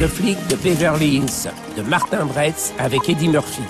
Le flic de Beverly Hills, de Martin Bretz avec Eddie Murphy.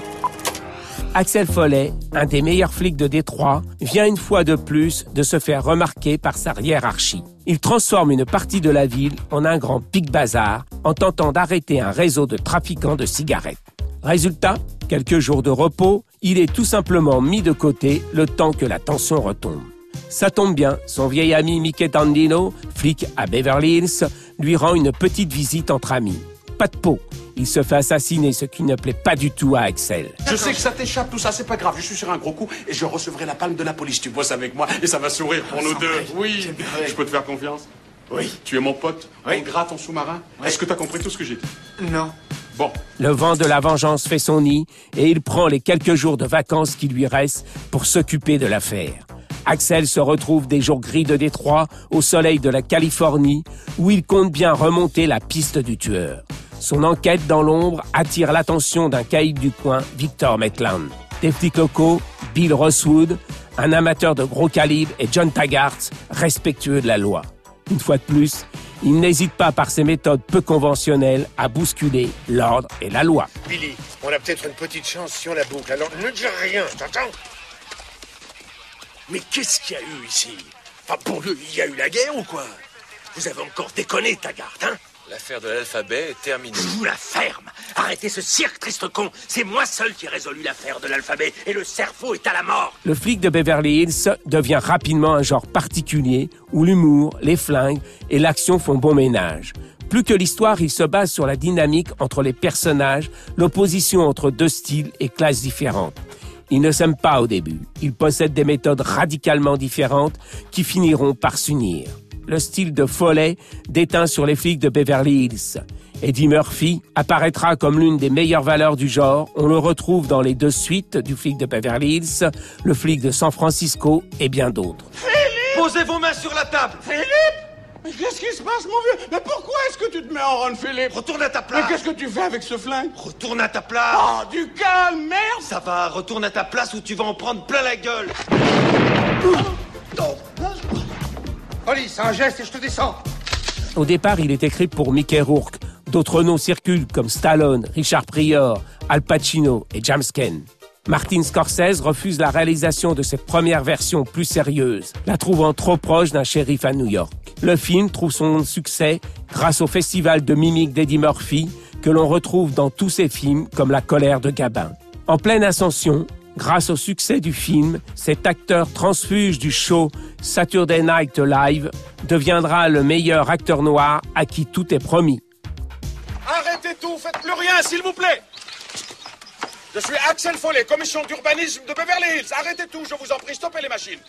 Axel Follet, un des meilleurs flics de Détroit, vient une fois de plus de se faire remarquer par sa hiérarchie. Il transforme une partie de la ville en un grand pic bazar en tentant d'arrêter un réseau de trafiquants de cigarettes. Résultat, quelques jours de repos, il est tout simplement mis de côté le temps que la tension retombe. Ça tombe bien, son vieil ami Mickey Tandino, flic à Beverly Hills, lui rend une petite visite entre amis. Pas de peau, il se fait assassiner, ce qui ne plaît pas du tout à Axel. Je sais que ça t'échappe, tout ça, c'est pas grave. Je suis sur un gros coup et je recevrai la palme de la police. Tu bosses avec moi et ça va sourire pour nous deux. Oui, je peux te faire confiance Oui. Tu es mon pote Oui. On gratte en sous-marin Est-ce que t'as compris tout ce que j'ai dit? Non. Bon, Le vent de la vengeance fait son nid et il prend les quelques jours de vacances qui lui restent pour s'occuper de l'affaire. Axel se retrouve des jours gris de Détroit au soleil de la Californie où il compte bien remonter la piste du tueur. Son enquête dans l'ombre attire l'attention d'un caïd du coin, Victor Maitland. Flics locaux, Bill Rosswood, un amateur de gros calibre et John Taggart, respectueux de la loi. Une fois de plus, il n'hésite pas par ses méthodes peu conventionnelles à bousculer l'ordre et la loi. Billy, on a peut-être une petite chance si on la boucle. Alors ne dis rien, t'entends? Mais qu'est-ce qu'il y a eu ici? Enfin, pour Dieu, il y a eu la guerre ou quoi? Vous avez encore déconné, Taggart, hein? L'affaire de l'alphabet est terminée. Vous la ferme Arrêtez ce cirque, triste con C'est moi seul qui ai résolu l'affaire de l'alphabet et le cerveau est à la mort Le flic de Beverly Hills devient rapidement un genre particulier où l'humour, les flingues et l'action font bon ménage. Plus que l'histoire, il se base sur la dynamique entre les personnages, l'opposition entre deux styles et classes différentes. Ils ne s'aiment pas au début. Ils possèdent des méthodes radicalement différentes qui finiront par s'unir. Le style de Follet déteint sur les flics de Beverly Hills. Eddie Murphy apparaîtra comme l'une des meilleures valeurs du genre. On le retrouve dans les deux suites du flic de Beverly Hills, le flic de San Francisco et bien d'autres. Posez vos mains sur la table Philippe Mais qu'est-ce qui se passe, mon vieux Mais pourquoi est-ce que tu te mets en run, Philippe Retourne à ta Mais place qu'est-ce que tu fais avec ce flingue Retourne à ta place Oh, du calme, merde Ça va, retourne à ta place ou tu vas en prendre plein la gueule Police, un geste et je te descends Au départ, il est écrit pour Mickey Rourke. D'autres noms circulent comme Stallone, Richard Pryor, Al Pacino et James Ken. Martin Scorsese refuse la réalisation de cette première version plus sérieuse, la trouvant trop proche d'un shérif à New York. Le film trouve son succès grâce au festival de mimique d'Eddie Murphy que l'on retrouve dans tous ses films comme La colère de Gabin. En pleine ascension, grâce au succès du film, cet acteur transfuge du show Saturday Night Live deviendra le meilleur acteur noir à qui tout est promis. Arrêtez tout, faites plus rien, s'il vous plaît Je suis Axel Follet, commission d'urbanisme de Beverly Hills. Arrêtez tout, je vous en prie, stoppez les machines.